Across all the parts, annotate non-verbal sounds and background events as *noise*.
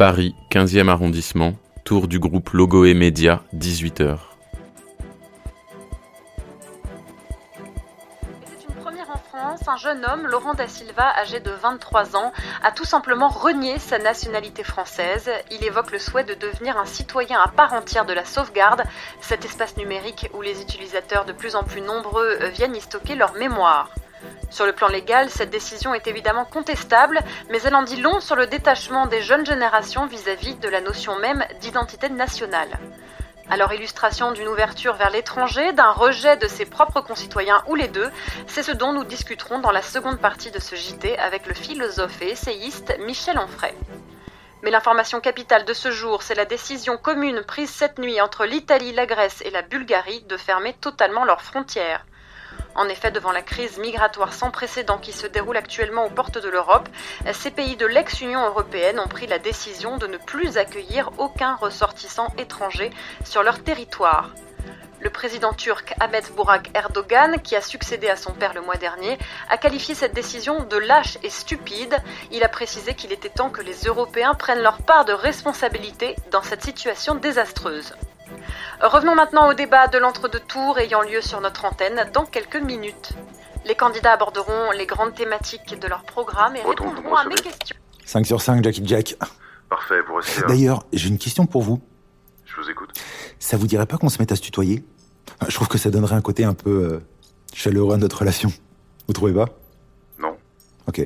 Paris, 15e arrondissement, tour du groupe Logo et Média, 18h. En France. Un jeune homme, Laurent Da Silva, âgé de 23 ans, a tout simplement renié sa nationalité française. Il évoque le souhait de devenir un citoyen à part entière de la sauvegarde, cet espace numérique où les utilisateurs de plus en plus nombreux viennent y stocker leur mémoire. Sur le plan légal, cette décision est évidemment contestable, mais elle en dit long sur le détachement des jeunes générations vis-à-vis de la notion même d'identité nationale. Alors illustration d'une ouverture vers l'étranger, d'un rejet de ses propres concitoyens ou les deux, c'est ce dont nous discuterons dans la seconde partie de ce JT avec le philosophe et essayiste Michel Onfray. Mais l'information capitale de ce jour, c'est la décision commune prise cette nuit entre l'Italie, la Grèce et la Bulgarie de fermer totalement leurs frontières. En effet, devant la crise migratoire sans précédent qui se déroule actuellement aux portes de l'Europe, ces pays de l'ex-Union européenne ont pris la décision de ne plus accueillir aucun ressortissant étranger sur leur territoire. Le président turc Ahmet Burak Erdogan, qui a succédé à son père le mois dernier, a qualifié cette décision de lâche et stupide. Il a précisé qu'il était temps que les Européens prennent leur part de responsabilité dans cette situation désastreuse. Revenons maintenant au débat de l'entre-deux tours ayant lieu sur notre antenne dans quelques minutes. Les candidats aborderont les grandes thématiques de leur programme et Retourne, répondront à mes questions. 5 sur 5, Jackie Jack. Parfait, vous restez. D'ailleurs, j'ai une question pour vous. Je vous écoute. Ça vous dirait pas qu'on se mette à se tutoyer? Je trouve que ça donnerait un côté un peu euh, chaleureux à notre relation. Vous trouvez pas? Non. Ok.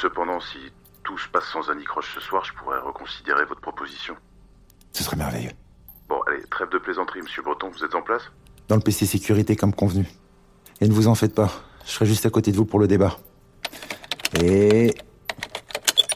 Cependant, si tout se passe sans anicroche ce soir, je pourrais reconsidérer votre proposition. Ce serait merveilleux. Allez, trêve de plaisanterie, monsieur Breton, vous êtes en place? Dans le PC sécurité comme convenu. Et ne vous en faites pas. Je serai juste à côté de vous pour le débat. Et...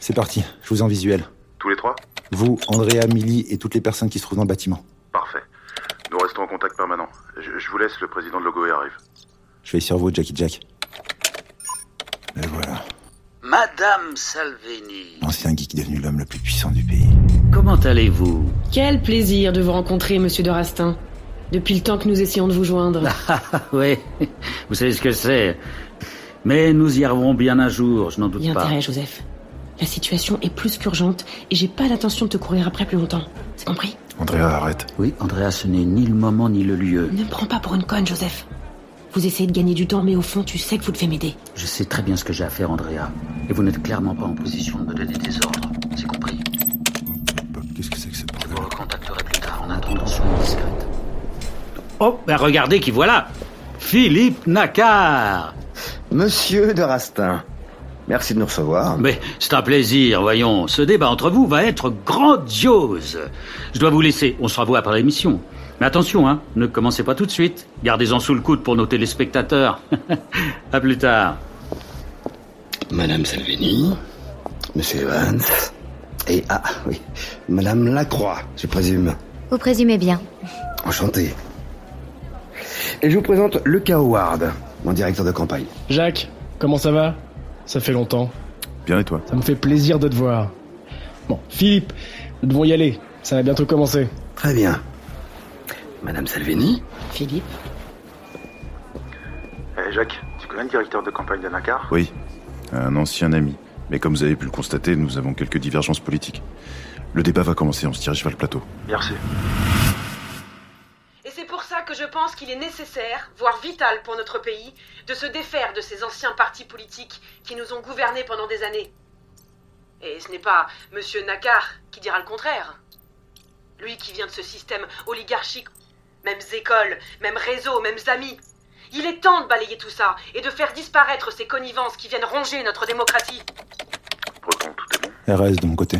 C'est parti, je vous en visuel. Tous les trois? Vous, Andrea, Milly et toutes les personnes qui se trouvent dans le bâtiment. Parfait. Nous restons en contact permanent. Je, je vous laisse, le président de Logoé arrive. Je vais sur vous, Jackie Jack. Et voilà. Madame Salvini, L'ancien geek devenu l'homme le plus puissant du pays. Comment allez-vous Quel plaisir de vous rencontrer, monsieur de Rastin. Depuis le temps que nous essayons de vous joindre. *laughs* Ah oui, vous savez ce que c'est. Mais nous y arriverons bien un jour, je n'en doute Y a pas. intérêt, Joseph. La situation est plus qu'urgente et j'ai pas l'intention de te courir après plus longtemps. C'est compris Andrea, arrête. Oui, Andrea, ce n'est ni le moment ni le lieu. Ne me prends pas pour une conne, Joseph. Vous essayez de gagner du temps, mais au fond, tu sais que vous devez m'aider. Je sais très bien ce que j'ai à faire, Andrea. Et vous n'êtes clairement pas en position de me donner des ordres. Discrète. Oh, ben regardez qui voilà Philippe Nacquart Monsieur de Rastin, merci de nous recevoir. Mais c'est un plaisir, voyons. Ce débat entre vous va être grandiose. Je dois vous laisser. On se revoit après l'émission. Mais attention, hein, ne commencez pas tout de suite. Gardez-en sous le coude pour nos téléspectateurs. *laughs* à plus tard. Madame Salvini, Monsieur Evans, et ah oui, Madame Lacroix, je présume. Vous présumez bien. Enchanté. Et je vous présente Lucas Howard, mon directeur de campagne. Jacques, comment ça va? Ça fait longtemps. Bien et toi? Ça me fait plaisir de te voir. Bon, Philippe, nous devons y aller. Ça va bientôt commencer. Très bien. Madame Salvini, Philippe? Eh, Jacques, tu connais le directeur de campagne de Nakar Oui, un ancien ami. Mais comme vous avez pu le constater, nous avons quelques divergences politiques. Le débat va commencer, on se dirige vers le plateau. Merci. Et c'est pour ça que je pense qu'il est nécessaire, voire vital pour notre pays, de se défaire de ces anciens partis politiques qui nous ont gouvernés pendant des années. Et ce n'est pas Monsieur Nakar qui dira le contraire. Lui qui vient de ce système oligarchique Mêmes écoles, mêmes réseaux, mêmes amis. Il est temps de balayer tout ça et de faire disparaître ces connivences qui viennent ronger notre démocratie. Breton, tout est bon RS de mon côté.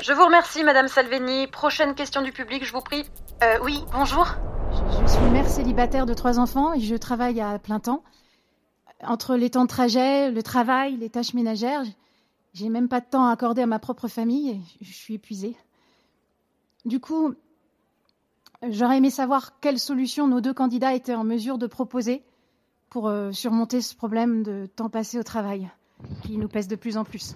Je vous remercie, Madame Salveni. Prochaine question du public, je vous prie. Euh, oui, bonjour. Je, suis mère célibataire de trois enfants et je travaille à plein temps. Entre les temps de trajet, le travail, les tâches ménagères, j'ai même pas de temps à accorder à ma propre famille et je suis épuisée. Du coup, j'aurais aimé savoir quelle solution nos deux candidats étaient en mesure de proposer pour euh, surmonter ce problème de temps passé au travail qui nous pèse de plus en plus.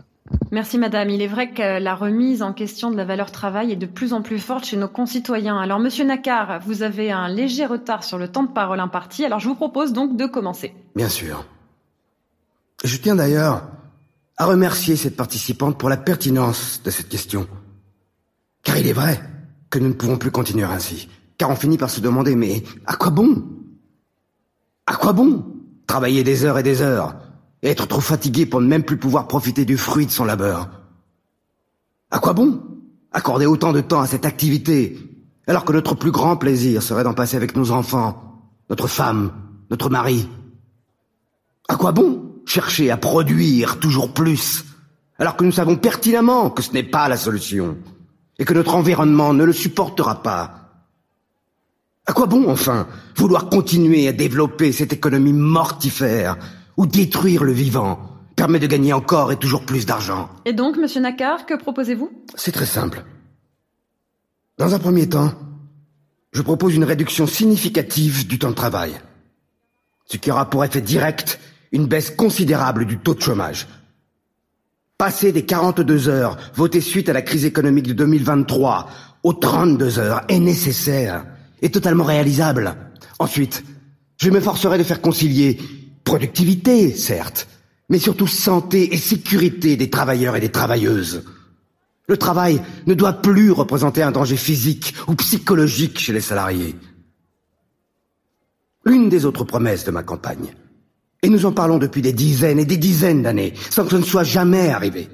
Merci Madame. Il est vrai que la remise en question de la valeur travail est de plus en plus forte chez nos concitoyens. Alors Monsieur Nakar, vous avez un léger retard sur le temps de parole imparti, alors je vous propose donc de commencer. Bien sûr. Je tiens d'ailleurs à remercier cette participante pour la pertinence de cette question. Car il est vrai que nous ne pouvons plus continuer ainsi. Car on finit par se demander, mais à quoi bon? À quoi bon? Travailler des heures et des heures, être trop fatigué pour ne même plus pouvoir profiter du fruit de son labeur. À quoi bon Accorder autant de temps à cette activité, alors que notre plus grand plaisir serait d'en passer avec nos enfants, notre femme, notre mari? À quoi bon chercher à produire toujours plus, alors que nous savons pertinemment que ce n'est pas la solution, et que notre environnement ne le supportera pas? À quoi bon, enfin, vouloir continuer à développer cette économie mortifère, où détruire le vivant permet de gagner encore et toujours plus d'argent Et donc, Monsieur Nakar, que proposez-vous? C'est très simple. Dans un premier temps, je propose une réduction significative du temps de travail, ce qui aura pour effet direct une baisse considérable du taux de chômage. Passer des 42 heures votées suite à la crise économique de 2023 aux 32 heures est nécessaire et totalement réalisable. Ensuite, je m'efforcerai de faire concilier productivité, certes, mais surtout santé et sécurité des travailleurs et des travailleuses. Le travail ne doit plus représenter un danger physique ou psychologique chez les salariés. Une des autres promesses de ma campagne et nous en parlons depuis des dizaines et des dizaines d'années, sans que ce ne soit jamais arrivé.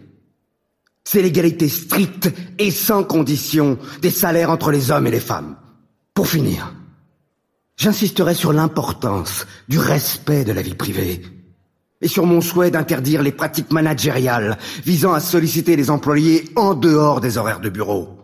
C'est l'égalité stricte et sans condition des salaires entre les hommes et les femmes. Pour finir, j'insisterai sur l'importance du respect de la vie privée et sur mon souhait d'interdire les pratiques managériales visant à solliciter les employés en dehors des horaires de bureau.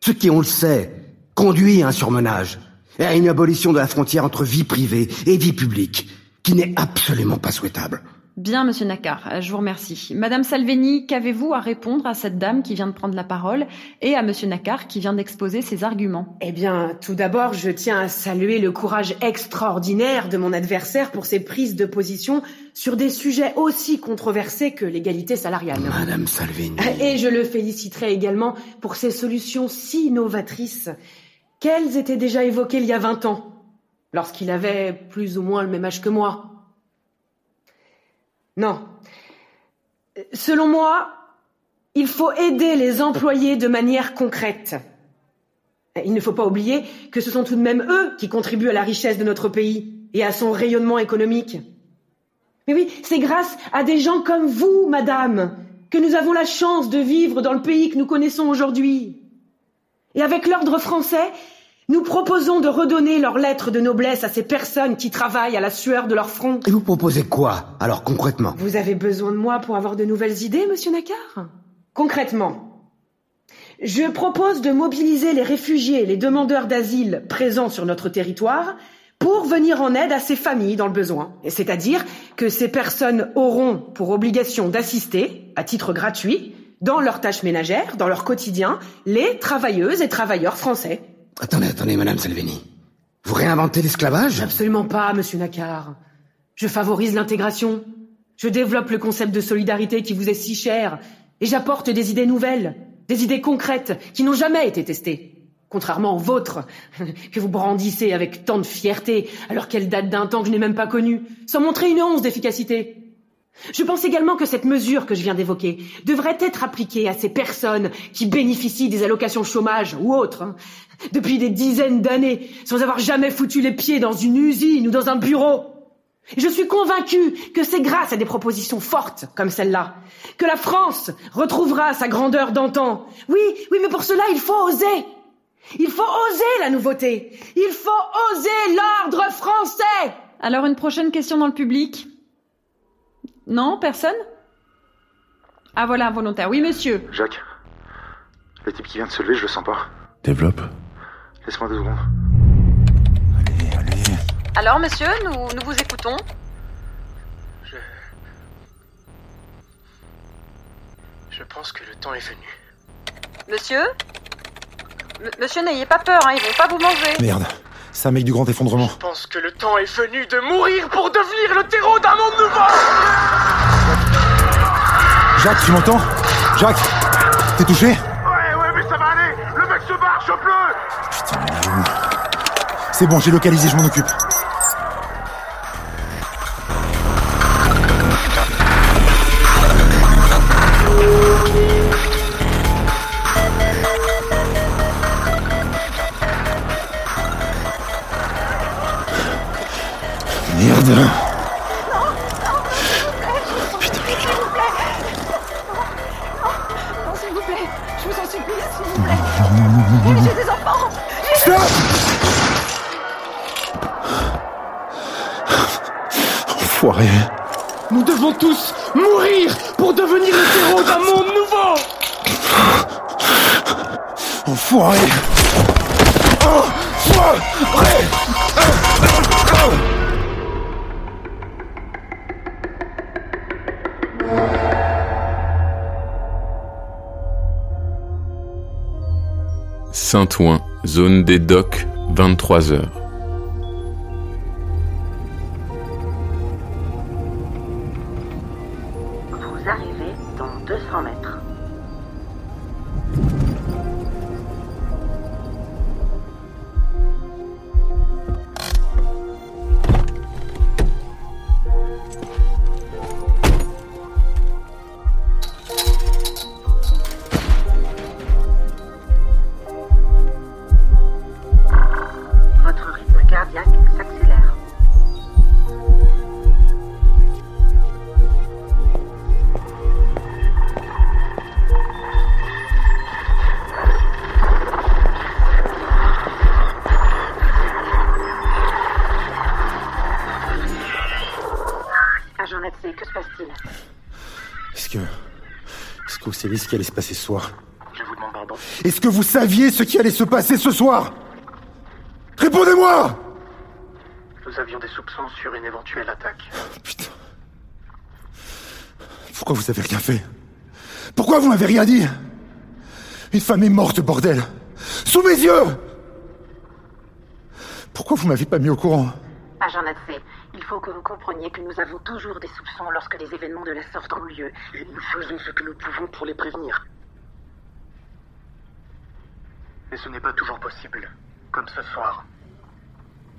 Ce qui, on le sait, conduit à un surmenage et à une abolition de la frontière entre vie privée et vie publique qui n'est absolument pas souhaitable. Bien, Monsieur Nakar, je vous remercie. Madame Salveni, qu'avez-vous à répondre à cette dame qui vient de prendre la parole et à Monsieur Nakar qui vient d'exposer ses arguments? Eh bien, tout d'abord, je tiens à saluer le courage extraordinaire de mon adversaire pour ses prises de position sur des sujets aussi controversés que l'égalité salariale. Madame Salvini. *laughs* Et je le féliciterai également pour ses solutions si novatrices qu'elles étaient déjà évoquées il y a 20 ans lorsqu'il avait plus ou moins le même âge que moi. Non. Selon moi, il faut aider les employés de manière concrète. Il ne faut pas oublier que ce sont tout de même eux qui contribuent à la richesse de notre pays et à son rayonnement économique. Mais oui, c'est grâce à des gens comme vous, madame, que nous avons la chance de vivre dans le pays que nous connaissons aujourd'hui. Et avec l'ordre français, nous proposons de redonner leurs lettres de noblesse à ces personnes qui travaillent à la sueur de leur front. Et vous proposez quoi, alors concrètement? Vous avez besoin de moi pour avoir de nouvelles idées, monsieur Nakar Concrètement, je propose de mobiliser les réfugiés et les demandeurs d'asile présents sur notre territoire pour venir en aide à ces familles dans le besoin. C'est-à-dire que ces personnes auront pour obligation d'assister, à titre gratuit, dans leurs tâches ménagères, dans leur quotidien, les travailleuses et travailleurs français. Attendez, attendez, Madame Salvini. Vous réinventez l'esclavage? Absolument pas, Monsieur Nakar. Je favorise l'intégration. Je développe le concept de solidarité qui vous est si cher. Et j'apporte des idées nouvelles, des idées concrètes qui n'ont jamais été testées. Contrairement aux vôtres, *laughs* que vous brandissez avec tant de fierté, alors qu'elles datent d'un temps que je n'ai même pas connu, sans montrer une once d'efficacité. Je pense également que cette mesure que je viens d'évoquer devrait être appliquée à ces personnes qui bénéficient des allocations chômage ou autres, hein, depuis des dizaines d'années, sans avoir jamais foutu les pieds dans une usine ou dans un bureau. Je suis convaincu que c'est grâce à des propositions fortes comme celle-là que la France retrouvera sa grandeur d'antan. Oui, oui, mais pour cela, il faut oser. Il faut oser la nouveauté. Il faut oser l'ordre français. Alors une prochaine question dans le public Non, personne? Ah voilà, un volontaire. Oui, monsieur. Jacques, le type qui vient de se lever, je le sens pas. Développe. Laisse-moi deux secondes. Allez, allez. Alors, monsieur, nous, nous vous écoutons. Je... Je pense que le temps est venu. Monsieur? M- Monsieur, n'ayez pas peur, hein, ils vont pas vous manger. Merde, c'est un mec du grand effondrement. Je pense que le temps est venu de mourir pour devenir le terreau d'un monde nouveau. Jacques, tu m'entends? Jacques T'es touché? Ouais, ouais, mais ça va aller. Le mec se barre, je pleure Putain, il est où? C'est bon, j'ai localisé, je m'en occupe. Merde. Non, s'il vous plaît, je vous en supplie, s'il vous plaît. J'ai des enfants. Enfoiré. Nous devons tous mourir pour devenir le terreau d'un monde nouveau. Enfoiré. Enfoiré Saint-Ouen, zone des docks, 23 Que se passe-t-il Est-ce que... Est-ce que vous saviez ce qui allait se passer ce soir Je vous demande pardon. Est-ce que vous saviez ce qui allait se passer ce soir Répondez-moi Nous avions des soupçons sur une éventuelle attaque. Putain. Pourquoi vous avez rien fait Pourquoi vous m'avez rien dit Une femme est morte, bordel Sous mes yeux Pourquoi vous m'avez pas mis au courant Agent Natsé, il faut que vous compreniez que nous avons toujours des soupçons lorsque des événements de la sorte ont lieu. Et nous faisons ce que nous pouvons pour les prévenir. Mais ce n'est pas toujours possible. Comme ce soir.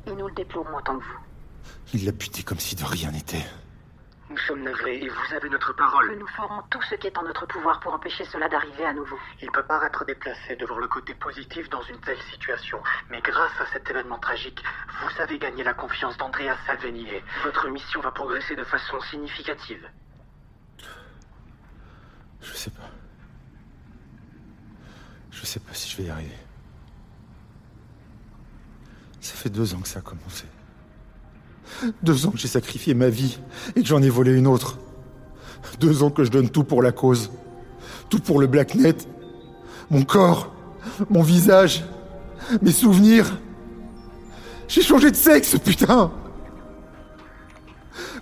Et nous le déplorons autant que vous. Il l'a buté comme si de rien n'était. Nous sommes navrés et vous avez notre parole. Que nous ferons tout ce qui est en notre pouvoir pour empêcher cela d'arriver à nouveau. Il peut paraître déplacé de voir le côté positif dans une telle situation, mais grâce à cet événement tragique, vous avez gagné la confiance d'Andrea Salvini votre mission va progresser de façon significative. Je sais pas. Je sais pas si je vais y arriver. Ça fait deux ans que ça a commencé. Deux ans que j'ai sacrifié ma vie et que j'en ai volé une autre. Deux ans que je donne tout pour la cause. Tout pour le Blacknet. Mon corps, mon visage, mes souvenirs. J'ai changé de sexe, putain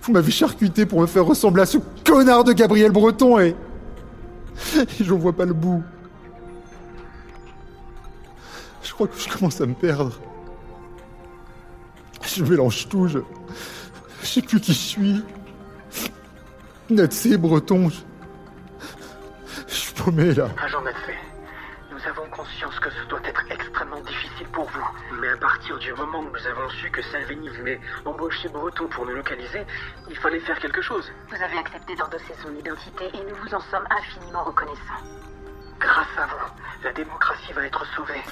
Vous m'avez charcuté pour me faire ressembler à ce connard de Gabriel Breton et... et j'en vois pas le bout. Je crois que je commence à me perdre. Je mélange tout, je... Je sais plus qui je suis. Natsé, breton, je... Je suis paumé, là. Agent Natsé, nous avons conscience que ce doit être extrêmement difficile pour vous. Mais à partir du moment où nous avons su que Salvini voulait embaucher Breton pour nous localiser, il fallait faire quelque chose. Vous avez accepté d'endosser son identité et nous vous en sommes infiniment reconnaissants. Grâce à vous, la démocratie va être sauvée.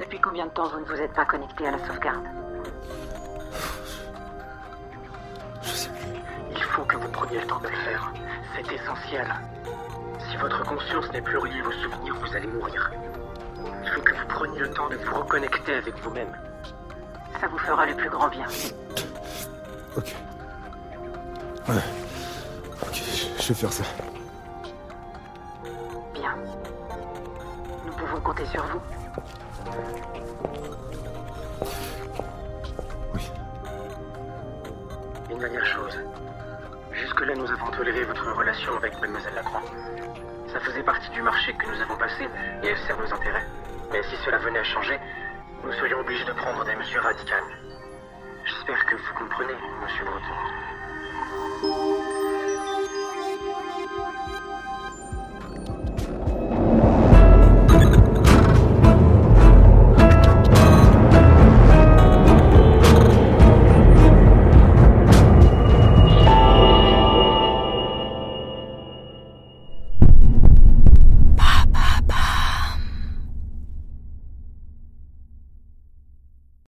Depuis combien de temps vous ne vous êtes pas connecté à la sauvegarde Il faut que vous preniez le temps de le faire. C'est essentiel. Si votre conscience n'est plus reliée à vos souvenirs, vous allez mourir. Il faut que vous preniez le temps de vous reconnecter avec vous-même. Ça vous fera le plus grand bien. Ok. Ouais. Ok, je je vais faire ça. Bien. Nous pouvons compter sur vous. Une dernière chose. Jusque-là, nous avons toléré votre relation avec Mademoiselle Lacroix. Ça faisait partie du marché que nous avons passé et elle sert nos intérêts. Mais si cela venait à changer, nous serions obligés de prendre des mesures radicales. J'espère que vous comprenez, Monsieur Breton.